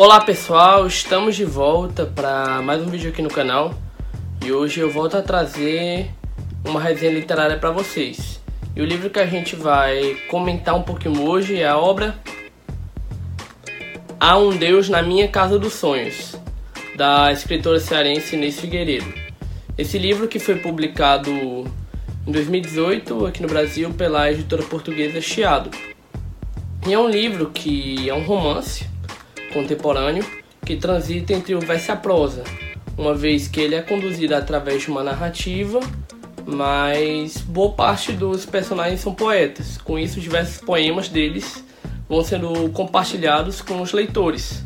Olá pessoal, estamos de volta para mais um vídeo aqui no canal e hoje eu volto a trazer uma resenha literária para vocês. E o livro que a gente vai comentar um pouquinho hoje é a obra Há um Deus na Minha Casa dos Sonhos, da escritora cearense Inês Figueiredo. Esse livro que foi publicado em 2018 aqui no Brasil pela editora portuguesa Chiado. E é um livro que é um romance contemporâneo que transita entre o verso e a prosa, uma vez que ele é conduzido através de uma narrativa, mas boa parte dos personagens são poetas. Com isso, diversos poemas deles vão sendo compartilhados com os leitores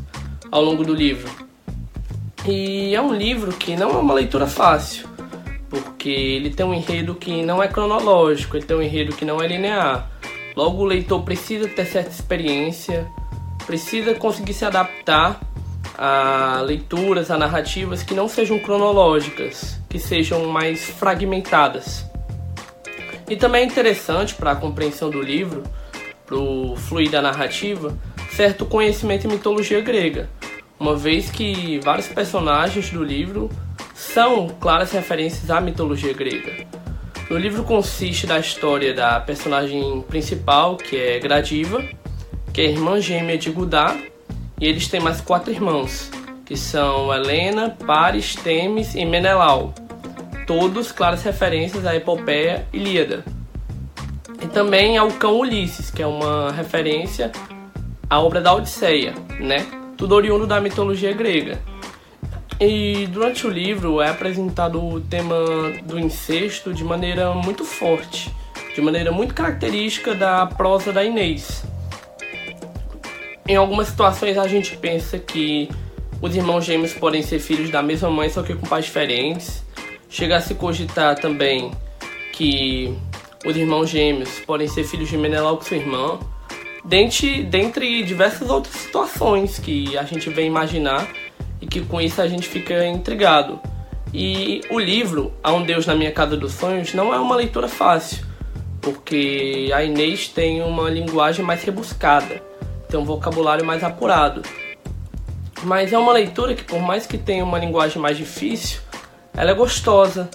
ao longo do livro. E é um livro que não é uma leitura fácil, porque ele tem um enredo que não é cronológico, ele tem um enredo que não é linear. Logo, o leitor precisa ter certa experiência precisa conseguir se adaptar a leituras, a narrativas que não sejam cronológicas, que sejam mais fragmentadas. E também é interessante para a compreensão do livro, para o fluir da narrativa, certo conhecimento em mitologia grega, uma vez que vários personagens do livro são claras referências à mitologia grega. O livro consiste da história da personagem principal, que é Gradiva, que é irmã gêmea de Gudá, e eles têm mais quatro irmãos, que são Helena, Paris, Temis e Menelau, todos claras referências à epopeia Ilíada. E também ao cão Ulisses, que é uma referência à obra da Odisseia, né? Tudo oriundo da mitologia grega. E durante o livro é apresentado o tema do incesto de maneira muito forte, de maneira muito característica da prosa da Inês. Em algumas situações a gente pensa que os irmãos gêmeos podem ser filhos da mesma mãe, só que com pais diferentes. Chega a se cogitar também que os irmãos gêmeos podem ser filhos de Menelau com sua irmã. Dentre, dentre diversas outras situações que a gente vem imaginar e que com isso a gente fica intrigado. E o livro, Há um Deus na Minha Casa dos Sonhos, não é uma leitura fácil, porque a Inês tem uma linguagem mais rebuscada tem um vocabulário mais apurado. Mas é uma leitura que, por mais que tenha uma linguagem mais difícil, ela é gostosa,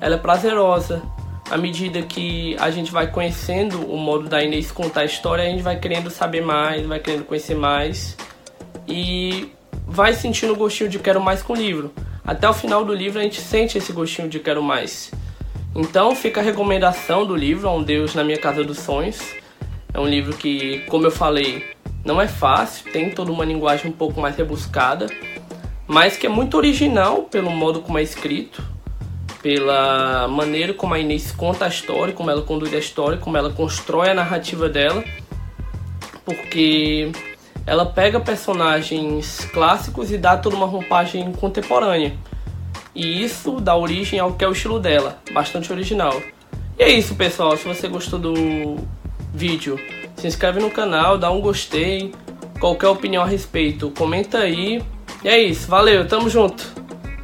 ela é prazerosa. À medida que a gente vai conhecendo o modo da Inês contar a história, a gente vai querendo saber mais, vai querendo conhecer mais e vai sentindo o gostinho de quero mais com o livro. Até o final do livro a gente sente esse gostinho de quero mais. Então fica a recomendação do livro, A um Deus na Minha Casa dos Sonhos. É um livro que, como eu falei, não é fácil, tem toda uma linguagem um pouco mais rebuscada, mas que é muito original pelo modo como é escrito, pela maneira como a Inês conta a história, como ela conduz a história, como ela constrói a narrativa dela, porque ela pega personagens clássicos e dá toda uma roupagem contemporânea. E isso dá origem ao que é o estilo dela, bastante original. E é isso, pessoal. Se você gostou do vídeo, se inscreve no canal, dá um gostei. Qualquer opinião a respeito, comenta aí. E é isso, valeu, tamo junto!